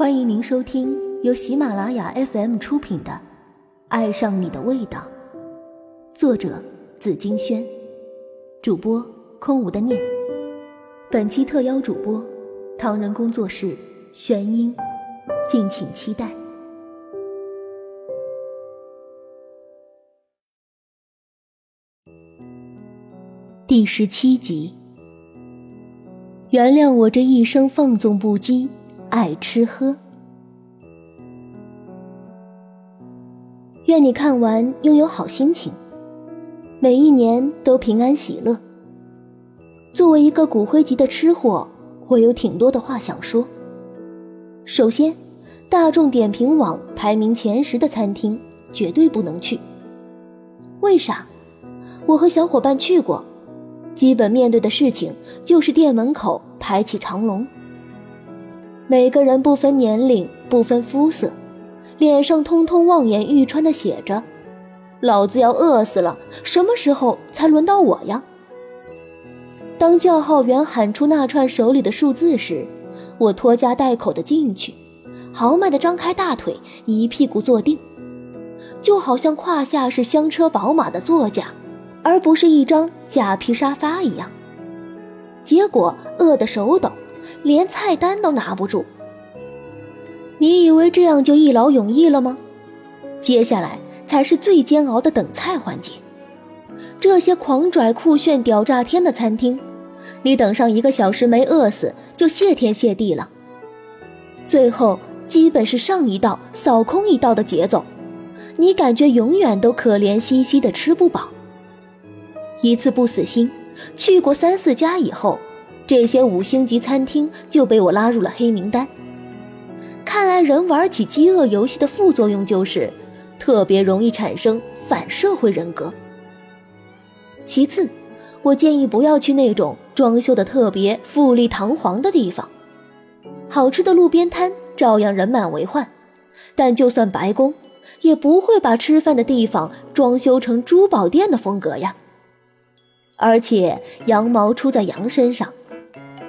欢迎您收听由喜马拉雅 FM 出品的《爱上你的味道》，作者紫金轩，主播空无的念。本期特邀主播唐人工作室玄音，敬请期待。第十七集，原谅我这一生放纵不羁。爱吃喝，愿你看完拥有好心情，每一年都平安喜乐。作为一个骨灰级的吃货，我有挺多的话想说。首先，大众点评网排名前十的餐厅绝对不能去。为啥？我和小伙伴去过，基本面对的事情就是店门口排起长龙。每个人不分年龄、不分肤色，脸上通通望眼欲穿的写着：“老子要饿死了，什么时候才轮到我呀？”当叫号员喊出那串手里的数字时，我拖家带口的进去，豪迈的张开大腿，一屁股坐定，就好像胯下是香车宝马的座驾，而不是一张假皮沙发一样。结果饿得手抖。连菜单都拿不住，你以为这样就一劳永逸了吗？接下来才是最煎熬的等菜环节。这些狂拽酷炫屌炸天的餐厅，你等上一个小时没饿死就谢天谢地了。最后基本是上一道扫空一道的节奏，你感觉永远都可怜兮兮的吃不饱。一次不死心，去过三四家以后。这些五星级餐厅就被我拉入了黑名单。看来人玩起饥饿游戏的副作用就是特别容易产生反社会人格。其次，我建议不要去那种装修的特别富丽堂皇的地方。好吃的路边摊照样人满为患，但就算白宫，也不会把吃饭的地方装修成珠宝店的风格呀。而且羊毛出在羊身上。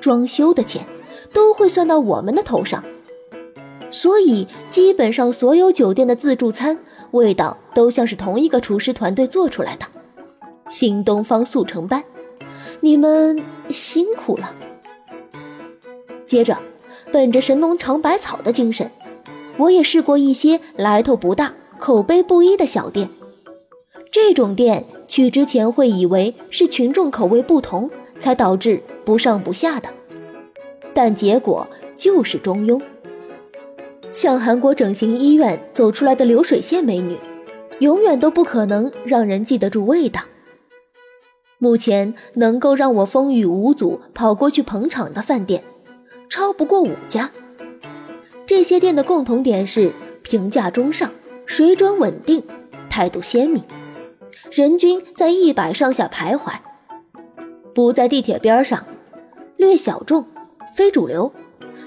装修的钱都会算到我们的头上，所以基本上所有酒店的自助餐味道都像是同一个厨师团队做出来的。新东方速成班，你们辛苦了。接着，本着神农尝百草的精神，我也试过一些来头不大、口碑不一的小店。这种店去之前会以为是群众口味不同。才导致不上不下的，但结果就是中庸。像韩国整形医院走出来的流水线美女，永远都不可能让人记得住味道。目前能够让我风雨无阻跑过去捧场的饭店，超不过五家。这些店的共同点是评价中上，水准稳定，态度鲜明，人均在一百上下徘徊。不在地铁边上，略小众，非主流，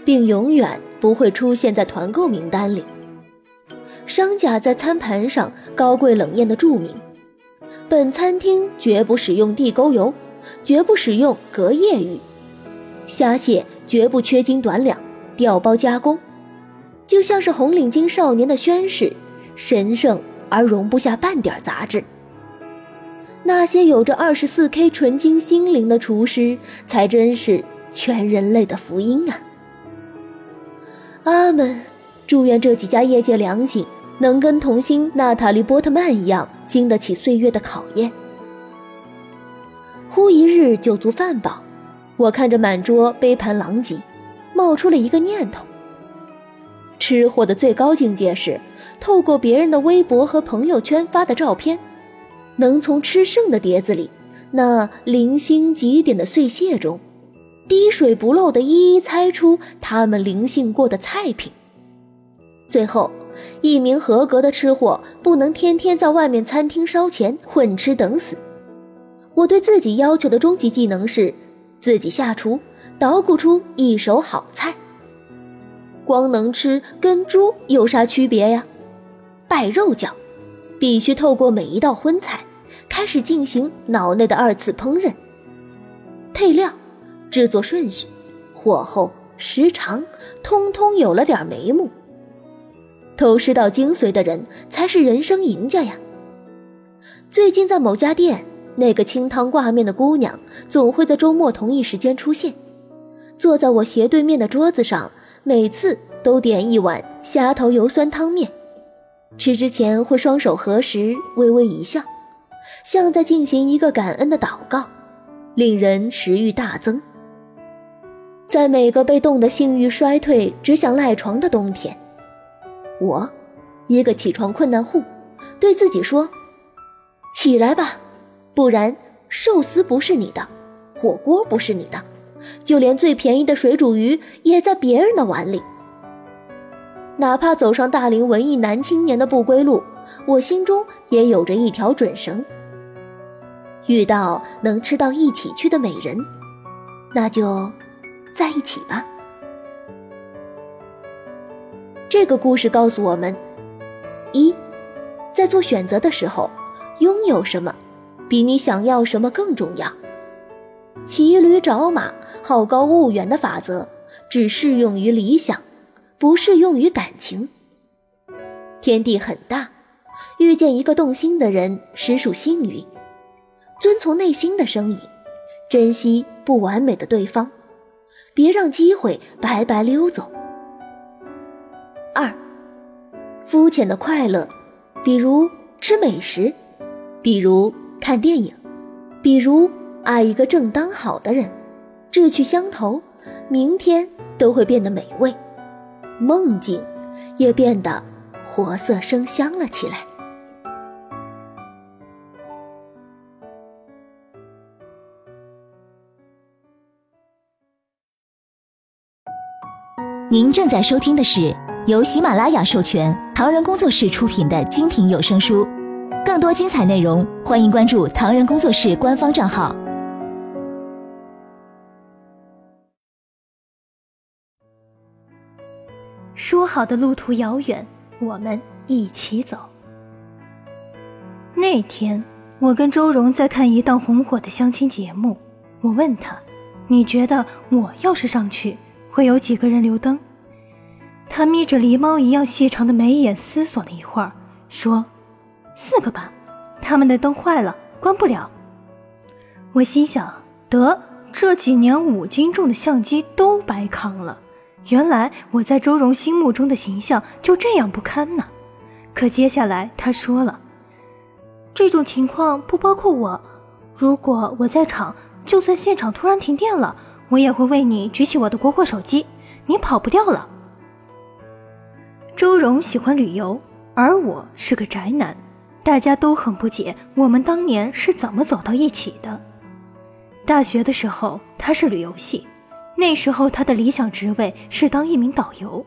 并永远不会出现在团购名单里。商家在餐盘上高贵冷艳的注明：本餐厅绝不使用地沟油，绝不使用隔夜鱼，虾蟹绝不缺斤短两，调包加工，就像是红领巾少年的宣誓，神圣而容不下半点杂质。那些有着二十四 K 纯金心灵的厨师，才真是全人类的福音啊！阿门！祝愿这几家业界良心能跟童星娜塔莉·波特曼一样，经得起岁月的考验。忽一日酒足饭饱，我看着满桌杯盘狼藉，冒出了一个念头：吃货的最高境界是透过别人的微博和朋友圈发的照片。能从吃剩的碟子里，那零星几点的碎屑中，滴水不漏的一一猜出他们灵性过的菜品。最后，一名合格的吃货不能天天在外面餐厅烧钱混吃等死。我对自己要求的终极技能是，自己下厨捣鼓出一手好菜。光能吃跟猪有啥区别呀？拜肉酱。必须透过每一道荤菜，开始进行脑内的二次烹饪。配料、制作顺序、火候、时长，通通有了点眉目。偷师到精髓的人才是人生赢家呀！最近在某家店，那个清汤挂面的姑娘总会在周末同一时间出现，坐在我斜对面的桌子上，每次都点一碗虾头油酸汤面。吃之前会双手合十，微微一笑，像在进行一个感恩的祷告，令人食欲大增。在每个被冻得性欲衰退、只想赖床的冬天。我，一个起床困难户，对自己说：“起来吧，不然寿司不是你的，火锅不是你的，就连最便宜的水煮鱼也在别人的碗里。”哪怕走上大龄文艺男青年的不归路，我心中也有着一条准绳。遇到能吃到一起去的美人，那就在一起吧。这个故事告诉我们：一，在做选择的时候，拥有什么比你想要什么更重要。骑驴找马、好高骛远的法则只适用于理想，不适用于感情。天地很大，遇见一个动心的人实属幸运。遵从内心的声音，珍惜不完美的对方，别让机会白白溜走。二，肤浅的快乐，比如吃美食，比如看电影，比如爱一个正当好的人，志趣相投，明天都会变得美味，梦境也变得活色生香了起来。您正在收听的是。由喜马拉雅授权，唐人工作室出品的精品有声书，更多精彩内容，欢迎关注唐人工作室官方账号。说好的路途遥远，我们一起走。那天，我跟周荣在看一档红火的相亲节目，我问他：“你觉得我要是上去，会有几个人留灯？”他眯着狸猫一样细长的眉眼，思索了一会儿，说：“四个吧，他们的灯坏了，关不了。”我心想：得，这几年五斤重的相机都白扛了。原来我在周荣心目中的形象就这样不堪呢。可接下来他说了：“这种情况不包括我。如果我在场，就算现场突然停电了，我也会为你举起我的国货手机，你跑不掉了。”周荣喜欢旅游，而我是个宅男，大家都很不解我们当年是怎么走到一起的。大学的时候他是旅游系，那时候他的理想职位是当一名导游。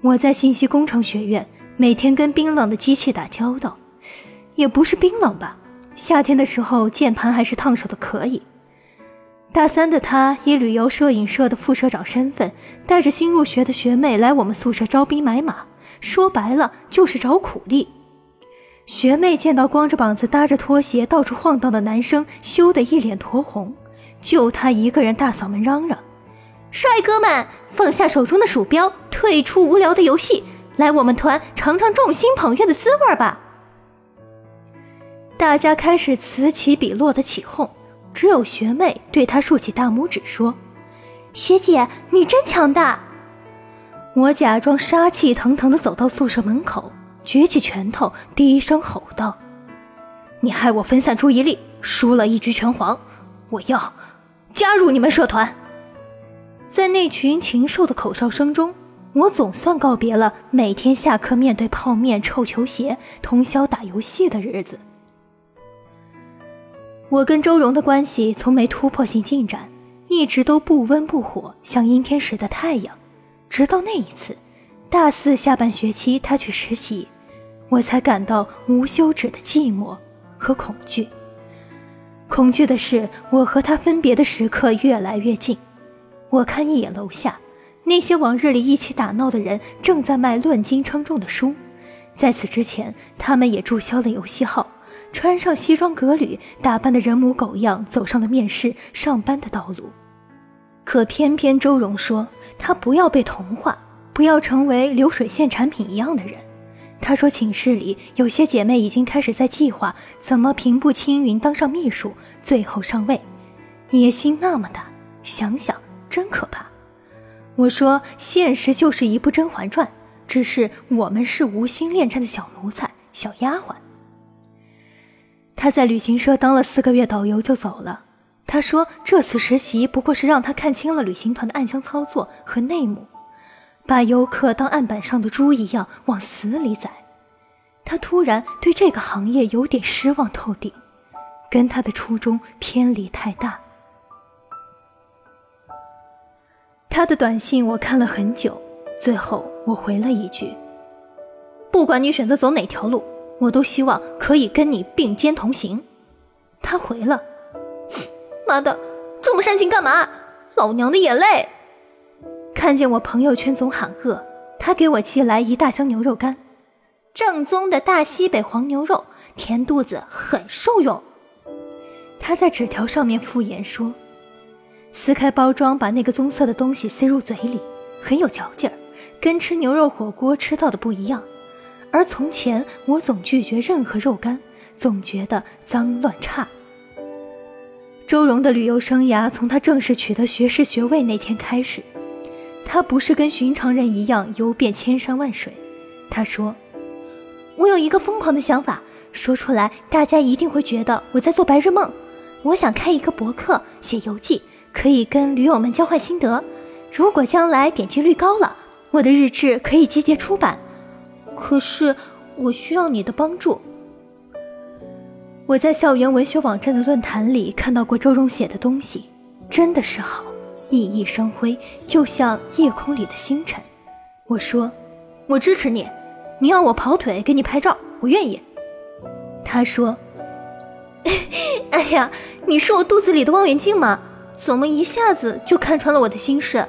我在信息工程学院，每天跟冰冷的机器打交道，也不是冰冷吧，夏天的时候键盘还是烫手的可以。大三的他以旅游摄影社的副社长身份，带着新入学的学妹来我们宿舍招兵买马。说白了就是找苦力。学妹见到光着膀子、搭着拖鞋到处晃荡的男生，羞得一脸酡红，就她一个人大嗓门嚷嚷：“帅哥们，放下手中的鼠标，退出无聊的游戏，来我们团尝尝众星捧月的滋味吧！”大家开始此起彼落的起哄，只有学妹对他竖起大拇指说：“学姐，你真强大。”我假装杀气腾腾地走到宿舍门口，举起拳头，低声吼道：“你害我分散注意力，输了一局拳皇，我要加入你们社团。”在那群禽兽的口哨声中，我总算告别了每天下课面对泡面、臭球鞋、通宵打游戏的日子。我跟周荣的关系从没突破性进展，一直都不温不火，像阴天时的太阳。直到那一次，大四下半学期他去实习，我才感到无休止的寂寞和恐惧。恐惧的是，我和他分别的时刻越来越近。我看一眼楼下，那些往日里一起打闹的人正在卖论斤称重的书。在此之前，他们也注销了游戏号，穿上西装革履，打扮的人模狗样，走上了面试、上班的道路。可偏偏周荣说他不要被同化，不要成为流水线产品一样的人。他说寝室里有些姐妹已经开始在计划怎么平步青云当上秘书，最后上位。野心那么大，想想真可怕。我说现实就是一部《甄嬛传》，只是我们是无心恋战的小奴才、小丫鬟。他在旅行社当了四个月导游就走了。他说这次实习不过是让他看清了旅行团的暗箱操作和内幕，把游客当案板上的猪一样往死里宰。他突然对这个行业有点失望透顶，跟他的初衷偏离太大。他的短信我看了很久，最后我回了一句：“不管你选择走哪条路，我都希望可以跟你并肩同行。”他回了：“妈的，这么煽情干嘛？老娘的眼泪！”看见我朋友圈总喊饿，他给我寄来一大箱牛肉干，正宗的大西北黄牛肉，填肚子很受用。他在纸条上面附言说。撕开包装，把那个棕色的东西塞入嘴里，很有嚼劲儿，跟吃牛肉火锅吃到的不一样。而从前我总拒绝任何肉干，总觉得脏乱差。周荣的旅游生涯从他正式取得学士学位那天开始，他不是跟寻常人一样游遍千山万水。他说：“我有一个疯狂的想法，说出来大家一定会觉得我在做白日梦。我想开一个博客，写游记。”可以跟驴友们交换心得。如果将来点击率高了，我的日志可以集结出版。可是我需要你的帮助。我在校园文学网站的论坛里看到过周荣写的东西，真的是好，熠熠生辉，就像夜空里的星辰。我说，我支持你，你要我跑腿给你拍照，我愿意。他说，哎呀，你是我肚子里的望远镜吗？怎么一下子就看穿了我的心事？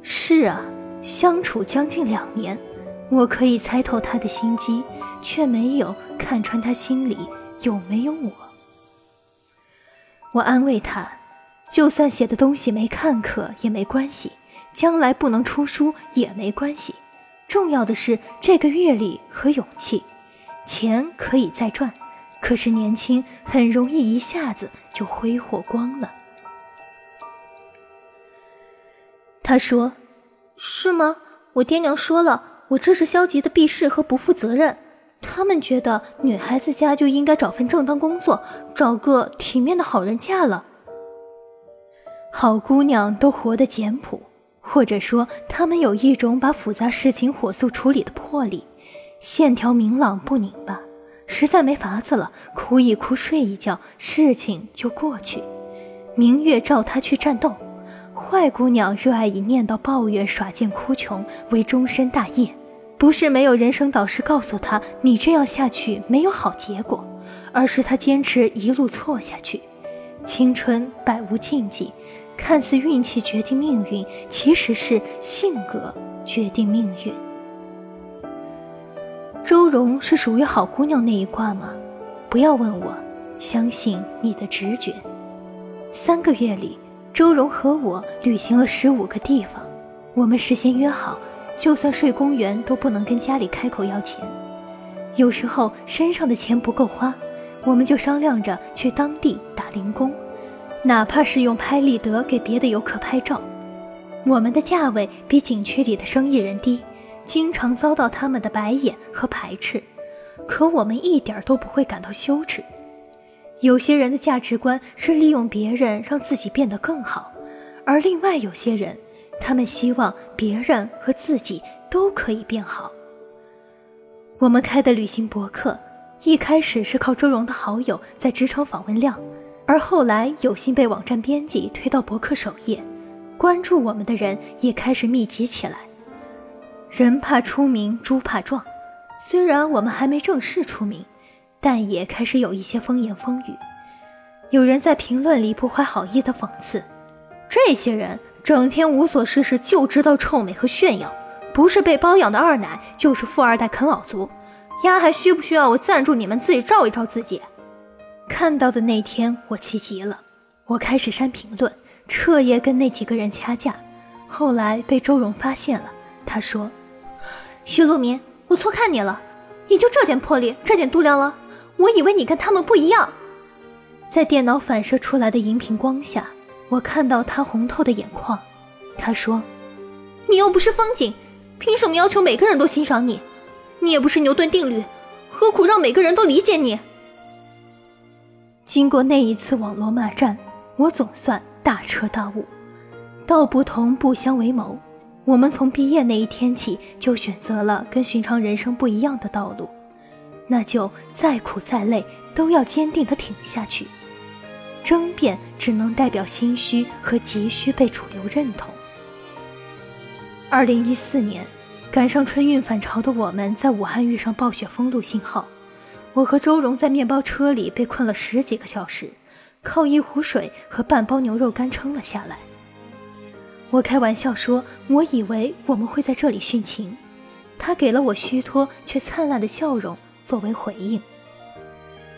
是啊，相处将近两年，我可以猜透他的心机，却没有看穿他心里有没有我。我安慰他，就算写的东西没看可也没关系，将来不能出书也没关系，重要的是这个阅历和勇气。钱可以再赚，可是年轻很容易一下子就挥霍光了。他说：“是吗？我爹娘说了，我这是消极的避世和不负责任。他们觉得女孩子家就应该找份正当工作，找个体面的好人嫁了。好姑娘都活得简朴，或者说她们有一种把复杂事情火速处理的魄力，线条明朗不拧巴。实在没法子了，哭一哭，睡一觉，事情就过去。明月照她去战斗。”坏姑娘热爱以念叨、抱怨、耍贱、哭穷为终身大业，不是没有人生导师告诉她你这样下去没有好结果，而是她坚持一路错下去。青春百无禁忌，看似运气决定命运，其实是性格决定命运。周蓉是属于好姑娘那一挂吗？不要问我，相信你的直觉。三个月里。周荣和我旅行了十五个地方，我们事先约好，就算睡公园都不能跟家里开口要钱。有时候身上的钱不够花，我们就商量着去当地打零工，哪怕是用拍立得给别的游客拍照。我们的价位比景区里的生意人低，经常遭到他们的白眼和排斥，可我们一点都不会感到羞耻。有些人的价值观是利用别人让自己变得更好，而另外有些人，他们希望别人和自己都可以变好。我们开的旅行博客，一开始是靠周荣的好友在职场访问量，而后来有幸被网站编辑推到博客首页，关注我们的人也开始密集起来。人怕出名，猪怕壮，虽然我们还没正式出名。但也开始有一些风言风语，有人在评论里不怀好意的讽刺：这些人整天无所事事，就知道臭美和炫耀，不是被包养的二奶，就是富二代啃老族。丫还需不需要我赞助你们自己照一照自己？看到的那天，我气极了，我开始删评论，彻夜跟那几个人掐架，后来被周荣发现了。他说：“徐路明，我错看你了，你就这点魄力，这点度量了？我以为你跟他们不一样。”在电脑反射出来的荧屏光下，我看到他红透的眼眶。他说：“你又不是风景，凭什么要求每个人都欣赏你？你也不是牛顿定律，何苦让每个人都理解你？”经过那一次网络骂战，我总算大彻大悟：道不同不相为谋。我们从毕业那一天起，就选择了跟寻常人生不一样的道路，那就再苦再累，都要坚定地挺下去。争辩只能代表心虚和急需被主流认同。二零一四年，赶上春运返潮的我们，在武汉遇上暴雪封路信号，我和周荣在面包车里被困了十几个小时，靠一壶水和半包牛肉干撑了下来。我开玩笑说，我以为我们会在这里殉情，他给了我虚脱却灿烂的笑容作为回应。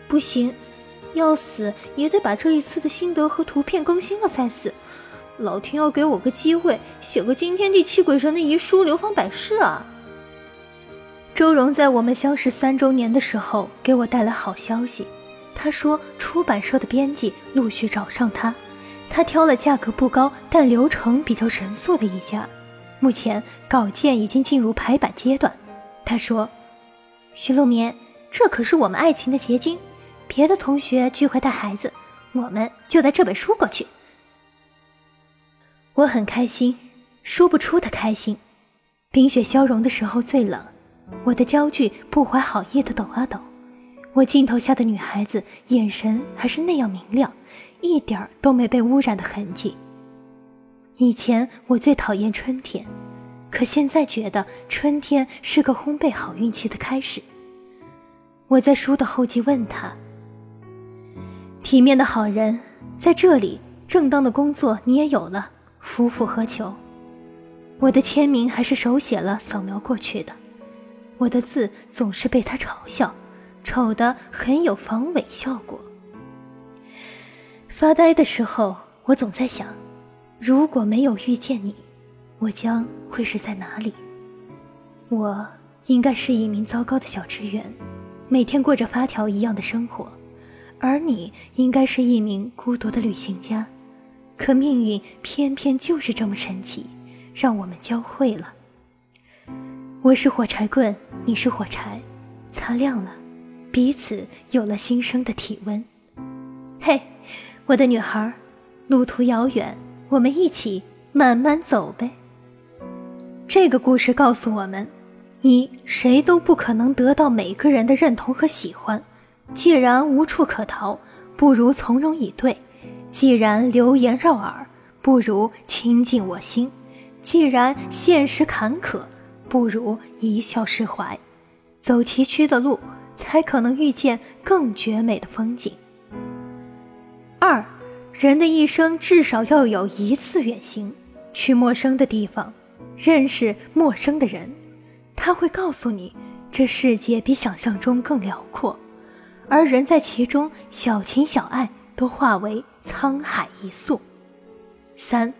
不行。要死也得把这一次的心得和图片更新了才死，老天要给我个机会，写个惊天地泣鬼神的遗书，流芳百世啊！周荣在我们相识三周年的时候给我带来好消息，他说出版社的编辑陆续找上他，他挑了价格不高但流程比较神速的一家，目前稿件已经进入排版阶段。他说：“徐露眠，这可是我们爱情的结晶。”别的同学聚会带孩子，我们就带这本书过去。我很开心，说不出的开心。冰雪消融的时候最冷，我的焦距不怀好意的抖啊抖。我镜头下的女孩子眼神还是那样明亮，一点儿都没被污染的痕迹。以前我最讨厌春天，可现在觉得春天是个烘焙好运气的开始。我在书的后记问他。体面的好人在这里，正当的工作你也有了，夫复何求？我的签名还是手写了，扫描过去的。我的字总是被他嘲笑，丑的很有防伪效果。发呆的时候，我总在想，如果没有遇见你，我将会是在哪里？我应该是一名糟糕的小职员，每天过着发条一样的生活。而你应该是一名孤独的旅行家，可命运偏偏就是这么神奇，让我们交汇了。我是火柴棍，你是火柴，擦亮了，彼此有了新生的体温。嘿，我的女孩，路途遥远，我们一起慢慢走呗。这个故事告诉我们：一，谁都不可能得到每个人的认同和喜欢。既然无处可逃，不如从容以对；既然流言绕耳，不如倾尽我心；既然现实坎坷，不如一笑释怀。走崎岖的路，才可能遇见更绝美的风景。二，人的一生至少要有一次远行，去陌生的地方，认识陌生的人，他会告诉你，这世界比想象中更辽阔。而人在其中，小情小爱都化为沧海一粟。三，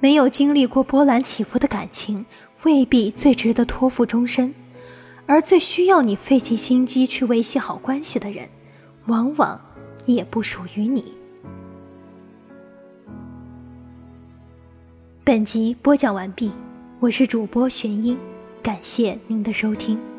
没有经历过波澜起伏的感情，未必最值得托付终身；而最需要你费尽心机去维系好关系的人，往往也不属于你。本集播讲完毕，我是主播玄音，感谢您的收听。